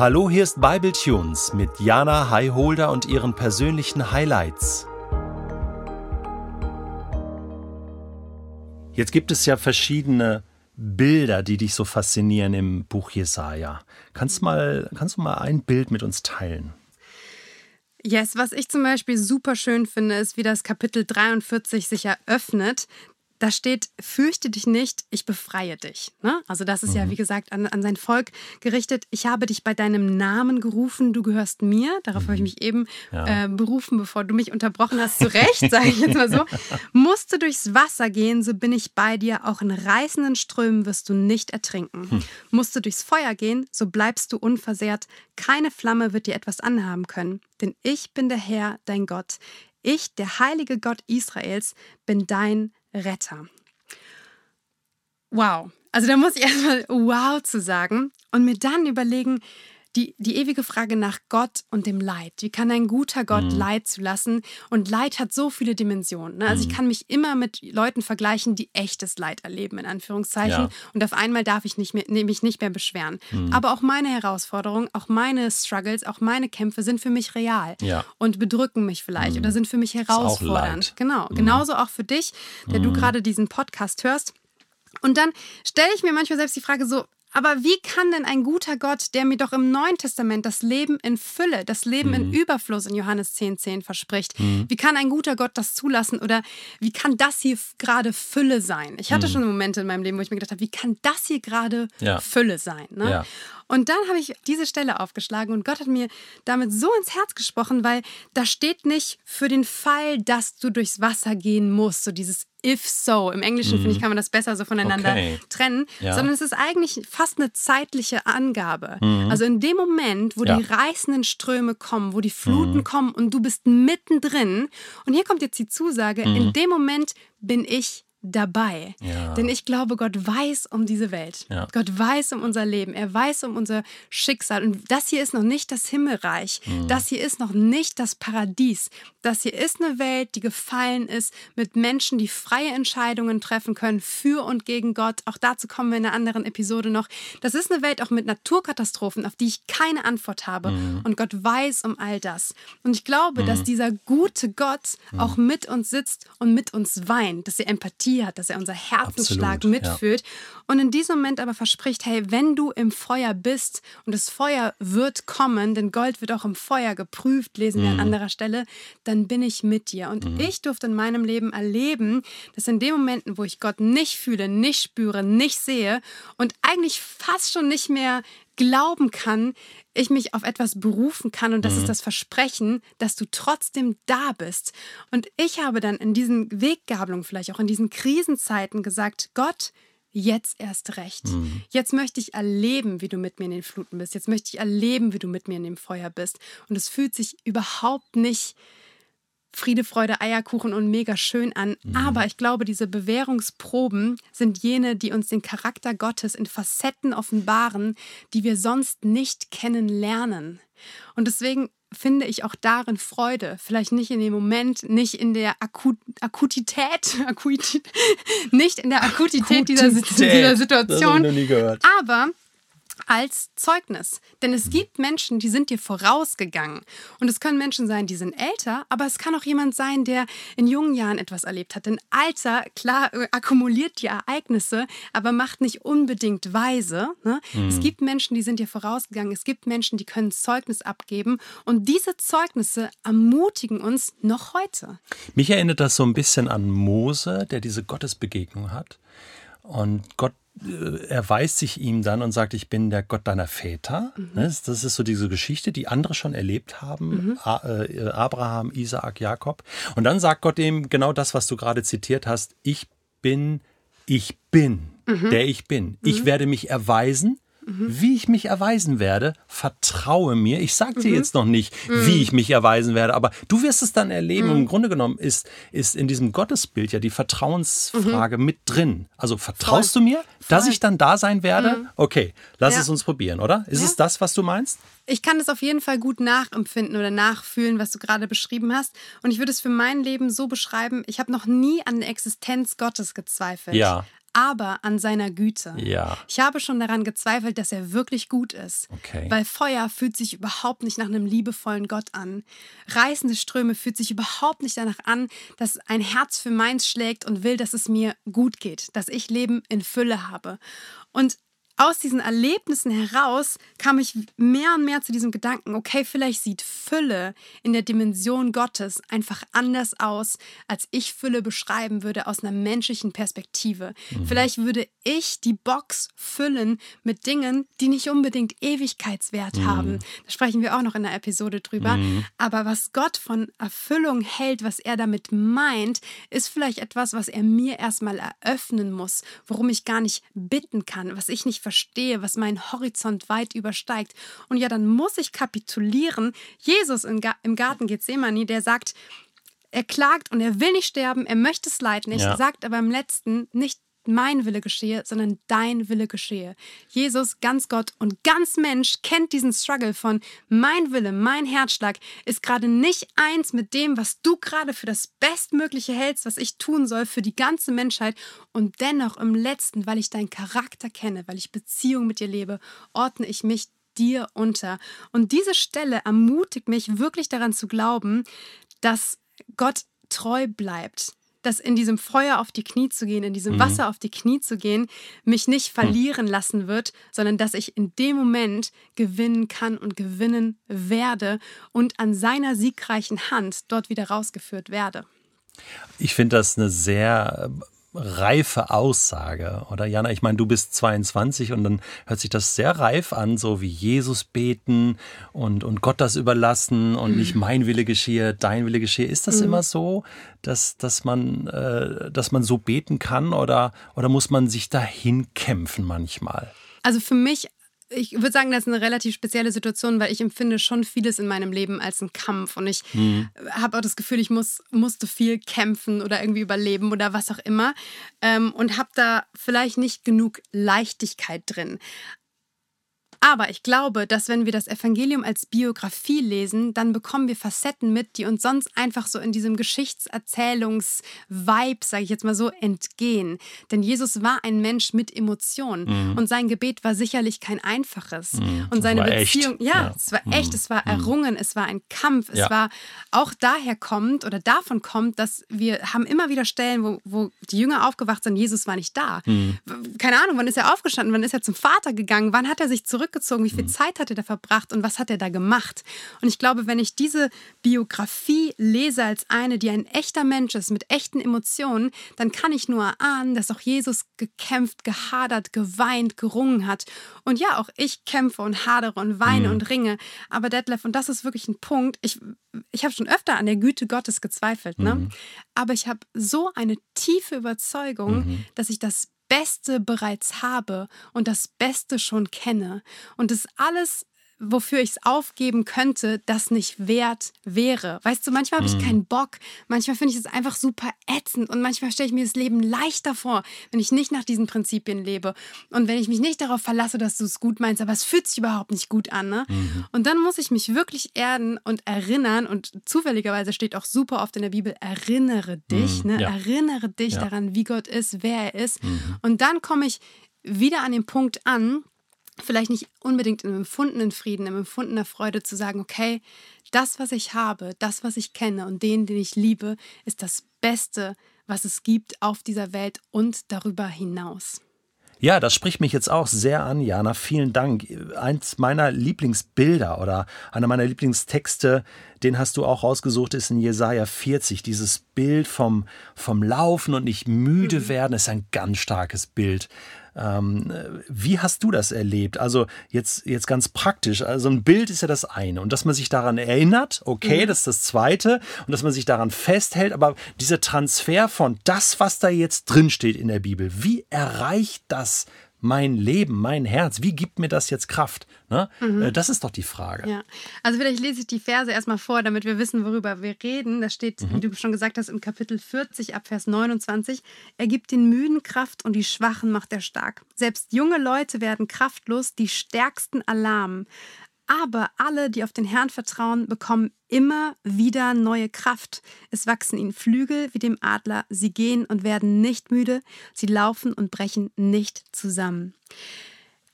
Hallo, hier ist Bible Tunes mit Jana Highholder und ihren persönlichen Highlights. Jetzt gibt es ja verschiedene Bilder, die dich so faszinieren im Buch Jesaja. Kannst, mal, kannst du mal ein Bild mit uns teilen? Yes, was ich zum Beispiel super schön finde, ist, wie das Kapitel 43 sich eröffnet da steht, fürchte dich nicht, ich befreie dich. Ne? Also das ist mhm. ja, wie gesagt, an, an, sein Volk gerichtet. Ich habe dich bei deinem Namen gerufen, du gehörst mir. Darauf mhm. habe ich mhm. mich eben ja. äh, berufen, bevor du mich unterbrochen hast. Zu Recht, sage ich jetzt mal so. Musst du durchs Wasser gehen, so bin ich bei dir. Auch in reißenden Strömen wirst du nicht ertrinken. Hm. Musst du durchs Feuer gehen, so bleibst du unversehrt. Keine Flamme wird dir etwas anhaben können. Denn ich bin der Herr, dein Gott. Ich, der heilige Gott Israels, bin dein Retter. Wow. Also da muss ich erstmal wow zu sagen und mir dann überlegen, die, die ewige Frage nach Gott und dem Leid. Wie kann ein guter Gott mhm. Leid zulassen? Und Leid hat so viele Dimensionen. Ne? Also mhm. ich kann mich immer mit Leuten vergleichen, die echtes Leid erleben, in Anführungszeichen. Ja. Und auf einmal darf ich nicht mehr, mich nicht mehr beschweren. Mhm. Aber auch meine Herausforderungen, auch meine Struggles, auch meine Kämpfe sind für mich real ja. und bedrücken mich vielleicht oder mhm. sind für mich herausfordernd. Genau. Mhm. Genauso auch für dich, der du mhm. gerade diesen Podcast hörst. Und dann stelle ich mir manchmal selbst die Frage so, aber wie kann denn ein guter Gott, der mir doch im Neuen Testament das Leben in Fülle, das Leben mhm. in Überfluss in Johannes 10, 10 verspricht, mhm. wie kann ein guter Gott das zulassen oder wie kann das hier gerade Fülle sein? Ich hatte mhm. schon Momente in meinem Leben, wo ich mir gedacht habe, wie kann das hier gerade ja. Fülle sein? Ne? Ja. Und dann habe ich diese Stelle aufgeschlagen und Gott hat mir damit so ins Herz gesprochen, weil da steht nicht für den Fall, dass du durchs Wasser gehen musst, so dieses if so. Im Englischen, mm. finde ich, mhm. kann man das besser so voneinander okay. trennen, ja. sondern es ist eigentlich fast eine zeitliche Angabe. Mm. Also in dem Moment, wo ja. die reißenden Ströme kommen, wo die Fluten mm. kommen und du bist mittendrin, und hier kommt jetzt die Zusage, in mhm. dem Moment bin ich dabei. Ja. Denn ich glaube, Gott weiß um diese Welt. Ja. Gott weiß um unser Leben. Er weiß um unser Schicksal. Und das hier ist noch nicht das Himmelreich. Mhm. Das hier ist noch nicht das Paradies. Das hier ist eine Welt, die gefallen ist mit Menschen, die freie Entscheidungen treffen können für und gegen Gott. Auch dazu kommen wir in einer anderen Episode noch. Das ist eine Welt auch mit Naturkatastrophen, auf die ich keine Antwort habe. Mhm. Und Gott weiß um all das. Und ich glaube, mhm. dass dieser gute Gott mhm. auch mit uns sitzt und mit uns weint, dass er Empathie Empathie hat, dass er unser Herzensschlag Absolut, mitfühlt. Ja. Und in diesem Moment aber verspricht, hey, wenn du im Feuer bist und das Feuer wird kommen, denn Gold wird auch im Feuer geprüft, lesen wir mhm. an anderer Stelle, dann bin ich mit dir. Und mhm. ich durfte in meinem Leben erleben, dass in den Momenten, wo ich Gott nicht fühle, nicht spüre, nicht sehe und eigentlich fast schon nicht mehr glauben kann, ich mich auf etwas berufen kann und das mhm. ist das Versprechen, dass du trotzdem da bist. Und ich habe dann in diesen Weggabelungen, vielleicht auch in diesen Krisenzeiten gesagt, Gott, jetzt erst recht. Mhm. Jetzt möchte ich erleben, wie du mit mir in den Fluten bist. Jetzt möchte ich erleben, wie du mit mir in dem Feuer bist. Und es fühlt sich überhaupt nicht Friede, Freude, Eierkuchen und mega schön an. Mhm. Aber ich glaube, diese Bewährungsproben sind jene, die uns den Charakter Gottes in Facetten offenbaren, die wir sonst nicht kennenlernen. Und deswegen finde ich auch darin Freude. Vielleicht nicht in dem Moment, nicht in der Akut Akutität, Akutität nicht in der Akutität, Akutität. Dieser, dieser Situation. Aber als Zeugnis. Denn es gibt Menschen, die sind dir vorausgegangen. Und es können Menschen sein, die sind älter, aber es kann auch jemand sein, der in jungen Jahren etwas erlebt hat. Denn Alter, klar, äh, akkumuliert die Ereignisse, aber macht nicht unbedingt weise. Ne? Mhm. Es gibt Menschen, die sind dir vorausgegangen. Es gibt Menschen, die können Zeugnis abgeben. Und diese Zeugnisse ermutigen uns noch heute. Mich erinnert das so ein bisschen an Mose, der diese Gottesbegegnung hat. Und Gott erweist sich ihm dann und sagt, ich bin der Gott deiner Väter. Mhm. Ne, das ist so diese Geschichte, die andere schon erlebt haben. Mhm. Äh, Abraham, Isaak, Jakob. Und dann sagt Gott ihm genau das, was du gerade zitiert hast. Ich bin, ich bin, mhm. der ich bin. Ich mhm. werde mich erweisen Mhm. Wie ich mich erweisen werde, vertraue mir. Ich sage dir mhm. jetzt noch nicht, mhm. wie ich mich erweisen werde, aber du wirst es dann erleben. Und Im Grunde genommen ist, ist in diesem Gottesbild ja die Vertrauensfrage mit drin. Also vertraust Voll. du mir, dass Voll. ich dann da sein werde? Okay, lass ja. es uns probieren, oder? Ist ja. es das, was du meinst? Ich kann das auf jeden Fall gut nachempfinden oder nachfühlen, was du gerade beschrieben hast. Und ich würde es für mein Leben so beschreiben, ich habe noch nie an der Existenz Gottes gezweifelt. Ja. Aber an seiner Güte. Ja. Ich habe schon daran gezweifelt, dass er wirklich gut ist. Okay. Weil Feuer fühlt sich überhaupt nicht nach einem liebevollen Gott an. Reißende Ströme fühlt sich überhaupt nicht danach an, dass ein Herz für meins schlägt und will, dass es mir gut geht, dass ich Leben in Fülle habe. Und aus diesen Erlebnissen heraus kam ich mehr und mehr zu diesem Gedanken, okay, vielleicht sieht Fülle in der Dimension Gottes einfach anders aus, als ich Fülle beschreiben würde aus einer menschlichen Perspektive. Mhm. Vielleicht würde ich die Box füllen mit Dingen, die nicht unbedingt Ewigkeitswert mhm. haben. Da sprechen wir auch noch in der Episode drüber. Mhm. Aber was Gott von Erfüllung hält, was er damit meint, ist vielleicht etwas, was er mir erstmal eröffnen muss, worum ich gar nicht bitten kann, was ich nicht verstehe, was meinen Horizont weit übersteigt. Und ja, dann muss ich kapitulieren. Jesus im, Garten Gethsemane, der sagt, er klagt und er will nicht sterben, er möchte es leiden. Er ja. sagt aber im letzten nicht mein Wille geschehe, sondern dein Wille geschehe. Jesus, ganz Gott und ganz Mensch, kennt diesen Struggle von mein Wille, mein Herzschlag ist gerade nicht eins mit dem, was du gerade für das Bestmögliche hältst, was ich tun soll für die ganze Menschheit. Und dennoch im letzten, weil ich deinen Charakter kenne, weil ich Beziehung mit dir lebe, ordne ich mich dir unter. Und diese Stelle ermutigt mich wirklich daran zu glauben, dass Gott treu bleibt, dass in diesem Feuer auf die Knie zu gehen, in diesem mhm. Wasser auf die Knie zu gehen, mich nicht hm. verlieren mhm. lassen wird, sondern dass ich in dem Moment gewinnen kann und gewinnen werde und an seiner siegreichen Hand dort wieder rausgeführt werde. Ich finde das eine sehr reife Aussage, oder Jana? Ich meine, du bist 22 und dann hört sich das sehr reif an, so wie Jesus beten und, und Gott das überlassen und mhm. nicht mein Wille geschehe, dein Wille geschehe. Ist das mhm. immer so, dass, dass, man, äh, dass man so beten kann oder, oder muss man sich dahin kämpfen manchmal? Also für mich ich würde sagen, das ist eine relativ spezielle Situation, weil ich empfinde schon vieles in meinem Leben als einen Kampf und ich mhm. habe auch das Gefühl, ich muss, musste viel kämpfen oder irgendwie überleben oder was auch immer ähm, und habe da vielleicht nicht genug Leichtigkeit drin. Aber ich glaube, dass wenn wir das Evangelium als Biografie lesen, dann bekommen wir Facetten mit, die uns sonst einfach so in diesem Geschichtserzählungs-Vibe, sage ich jetzt mal so, entgehen. Denn Jesus war ein Mensch mit Emotionen mhm. und sein Gebet war sicherlich kein einfaches. Mhm. Und seine Beziehung, ja, ja, es war mhm. echt, es war mhm. errungen, es war ein Kampf, es ja. war auch daher kommt oder davon kommt, dass wir haben immer wieder Stellen, wo, wo die Jünger aufgewacht sind, Jesus war nicht da. Mhm. Keine Ahnung, wann ist er aufgestanden, wann ist er zum Vater gegangen, wann hat er sich zurück zurückgezogen? Wie viel mhm. Zeit hat er da verbracht und was hat er da gemacht? Und ich glaube, wenn ich diese Biografie lese als eine, die ein echter Mensch ist, mit echten Emotionen, dann kann ich nur erahnen, dass auch Jesus gekämpft, gehadert, geweint, gerungen hat. Und ja, auch ich kämpfe und hadere und weine mhm. und ringe. Aber Detlef, und das ist wirklich ein Punkt, ich, ich habe schon öfter an der Güte Gottes gezweifelt, ne? Mhm. aber ich habe so eine tiefe Überzeugung, mhm. dass ich das Beste bereits habe und das Beste schon kenne. Und es alles wofür ich es aufgeben könnte, das nicht wert wäre. Weißt du, manchmal habe ich mhm. keinen Bock, manchmal finde ich es einfach super ätzend und manchmal stelle ich mir das Leben leichter vor, wenn ich nicht nach diesen Prinzipien lebe und wenn ich mich nicht darauf verlasse, dass du es gut meinst, aber es fühlt sich überhaupt nicht gut an. Ne? Mhm. Und dann muss ich mich wirklich erden und erinnern und zufälligerweise steht auch super oft in der Bibel, erinnere dich, mhm. ne? Ja. erinnere dich ja. daran, wie Gott ist, wer er ist. Mhm. Und dann komme ich wieder an den Punkt an, vielleicht nicht unbedingt im empfundenen Frieden, im empfundener Freude zu sagen, okay, das, was ich habe, das, was ich kenne und den, den ich liebe, ist das Beste, was es gibt auf dieser Welt und darüber hinaus. Ja, das spricht mich jetzt auch sehr an, Jana. Vielen Dank. Eins meiner Lieblingsbilder oder einer meiner Lieblingstexte, den hast du auch rausgesucht, ist in Jesaja 40. Dieses Bild vom, vom Laufen und nicht müde mhm. werden ist ein ganz starkes Bild. Ähm, wie hast du das erlebt? Also jetzt, jetzt ganz praktisch. Also ein Bild ist ja das eine. Und dass man sich daran erinnert, okay, mhm. das ist das zweite. Und dass man sich daran festhält. Aber dieser Transfer von das, was da jetzt drinsteht in der Bibel, wie erreicht das mein Leben, mein Herz? Wie gibt mir das jetzt Kraft? Ne? Mhm. Äh, das ist doch die Frage. Ja. Also vielleicht lese ich die Verse erstmal vor, damit wir wissen, worüber wir reden. Das steht, mhm. wie du schon gesagt hast, im Kapitel 40 ab Vers 29. Er gibt den Müden Kraft und die Schwachen macht er stark. Selbst junge Leute werden kraftlos, die Stärksten Alarm. Aber alle, die auf den Herrn vertrauen, bekommen immer wieder neue Kraft. Es wachsen ihnen Flügel wie dem Adler. Sie gehen und werden nicht müde. Sie laufen und brechen nicht zusammen.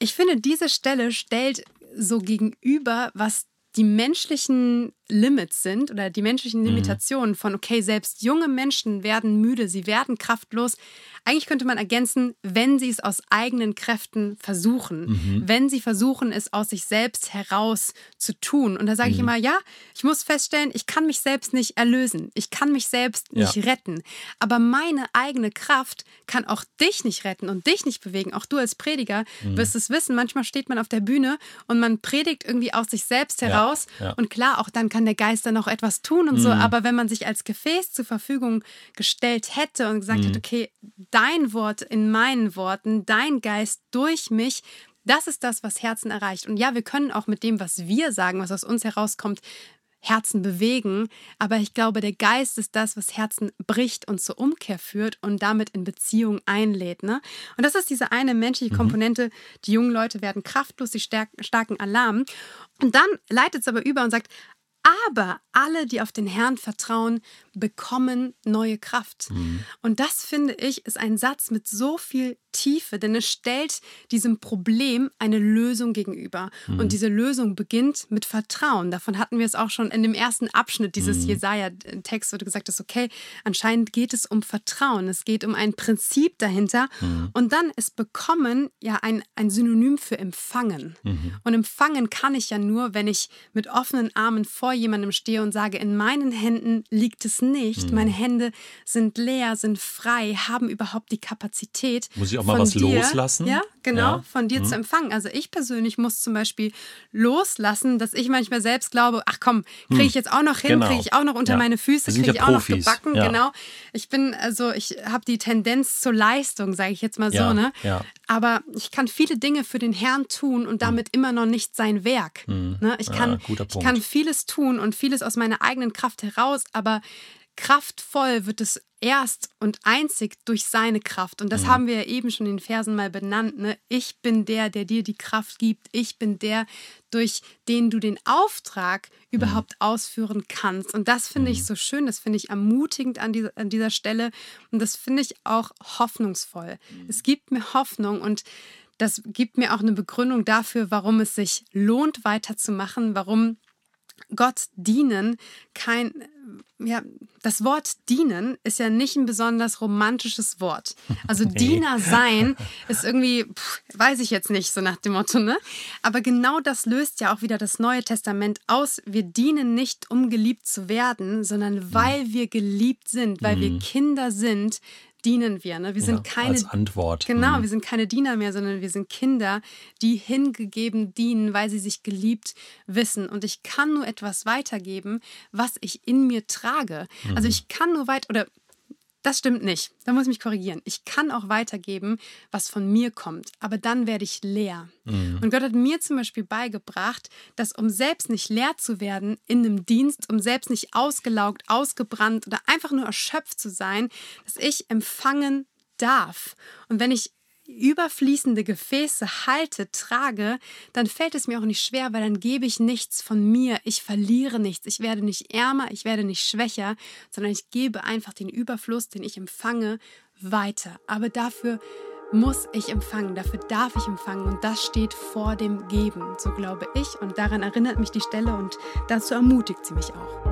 Ich finde, diese Stelle stellt so gegenüber, was die menschlichen Limits sind oder die menschlichen mhm. Limitationen von, okay, selbst junge Menschen werden müde, sie werden kraftlos. Eigentlich könnte man ergänzen, wenn sie es aus eigenen Kräften versuchen, mhm. wenn sie versuchen, es aus sich selbst heraus zu tun. Und da sage mhm. ich immer, ja, ich muss feststellen, ich kann mich selbst nicht erlösen, ich kann mich selbst nicht ja. retten. Aber meine eigene Kraft kann auch dich nicht retten und dich nicht bewegen. Auch du als Prediger mhm. wirst es wissen. Manchmal steht man auf der Bühne und man predigt irgendwie aus sich selbst heraus. Ja. Ja. Und klar, auch dann kann kann der Geist dann noch etwas tun und mhm. so. Aber wenn man sich als Gefäß zur Verfügung gestellt hätte und gesagt mhm. hätte, okay, dein Wort in meinen Worten, dein Geist durch mich, das ist das, was Herzen erreicht. Und ja, wir können auch mit dem, was wir sagen, was aus uns herauskommt, Herzen bewegen. Aber ich glaube, der Geist ist das, was Herzen bricht und zur Umkehr führt und damit in Beziehung einlädt. Ne? Und das ist diese eine menschliche mhm. Komponente. Die jungen Leute werden kraftlos, sie starken Alarm. Und dann leitet es aber über und sagt, aber alle, die auf den Herrn vertrauen, bekommen neue Kraft. Mhm. Und das finde ich ist ein Satz mit so viel Tiefe, denn es stellt diesem Problem eine Lösung gegenüber. Mhm. Und diese Lösung beginnt mit Vertrauen. Davon hatten wir es auch schon in dem ersten Abschnitt dieses mhm. Jesaja-Text, wo du gesagt hast, okay, anscheinend geht es um Vertrauen. Es geht um ein Prinzip dahinter. Mhm. Und dann ist bekommen ja ein, ein Synonym für empfangen. Mhm. Und empfangen kann ich ja nur, wenn ich mit offenen Armen vor jemandem stehe und sage, in meinen Händen liegt es nicht. Mhm. Meine Hände sind leer, sind frei, haben überhaupt die Kapazität. Muss ich auch mal was dir, loslassen? Ja, genau, ja. von dir mhm. zu empfangen. Also ich persönlich muss zum Beispiel loslassen, dass ich manchmal selbst glaube, ach komm, kriege ich hm. jetzt auch noch hin, genau. kriege ich auch noch unter ja. meine Füße, kriege ich ja auch noch gebacken. Genau. Ich bin, also ich habe die Tendenz zur Leistung, sage ich jetzt mal so, ne? Aber ich kann viele Dinge für den Herrn tun und hm. damit mhm. immer noch nicht sein Werk. Mhm. Ne? Ich, kann, ich kann vieles tun und vieles aus meiner eigenen Kraft heraus, aber kraftvoll wird es erst und einzig durch seine Kraft. Und das mhm. haben wir ja eben schon in den Versen mal benannt. Ne? Ich bin der, der dir die Kraft gibt. Ich bin der, durch den du den Auftrag überhaupt mhm. ausführen kannst. Und das finde ich mhm. so schön, das finde ich ermutigend an dieser, an dieser Stelle. Und das finde ich auch hoffnungsvoll. Mhm. Es gibt mir Hoffnung und das gibt mir auch eine Begründung dafür, warum es sich lohnt, weiterzumachen, warum Gott dienen kein, ja, das Wort dienen ist ja nicht ein besonders romantisches Wort. Also nee. Diener sein ist irgendwie, pff, weiß ich jetzt nicht, so nach dem Motto, ne? Aber genau das löst ja auch wieder das Neue Testament aus. Wir dienen nicht, um geliebt zu werden, sondern weil wir geliebt sind, weil mhm. wir Kinder sind, dienen wir. Ne? Wir sind ja, keine als Antwort. Genau, mhm. wir sind keine Diener mehr, sondern wir sind Kinder, die hingegeben dienen, weil sie sich geliebt wissen. Und ich kann nur etwas weitergeben, was ich in mir trage. Also mhm. Also ich kann nur weit oder das stimmt nicht. Da muss ich mich korrigieren. Ich kann auch weitergeben, was von mir kommt, aber dann werde ich leer. Mhm. Und Gott hat mir zum Beispiel beigebracht, dass um selbst nicht leer zu werden in einem Dienst, um selbst nicht ausgelaugt, ausgebrannt oder einfach nur erschöpft zu sein, dass ich empfangen darf. Und wenn ich überfließende Gefäße halte, trage, dann fällt es mir auch nicht schwer, weil dann gebe ich nichts von mir. Ich verliere nichts. Ich werde nicht ärmer, ich werde nicht schwächer, sondern ich gebe einfach den Überfluss, den ich empfange, weiter. Aber dafür muss ich empfangen, dafür darf ich empfangen und das steht vor dem Geben, so glaube ich und daran erinnert mich die Stelle und dazu ermutigt sie mich auch.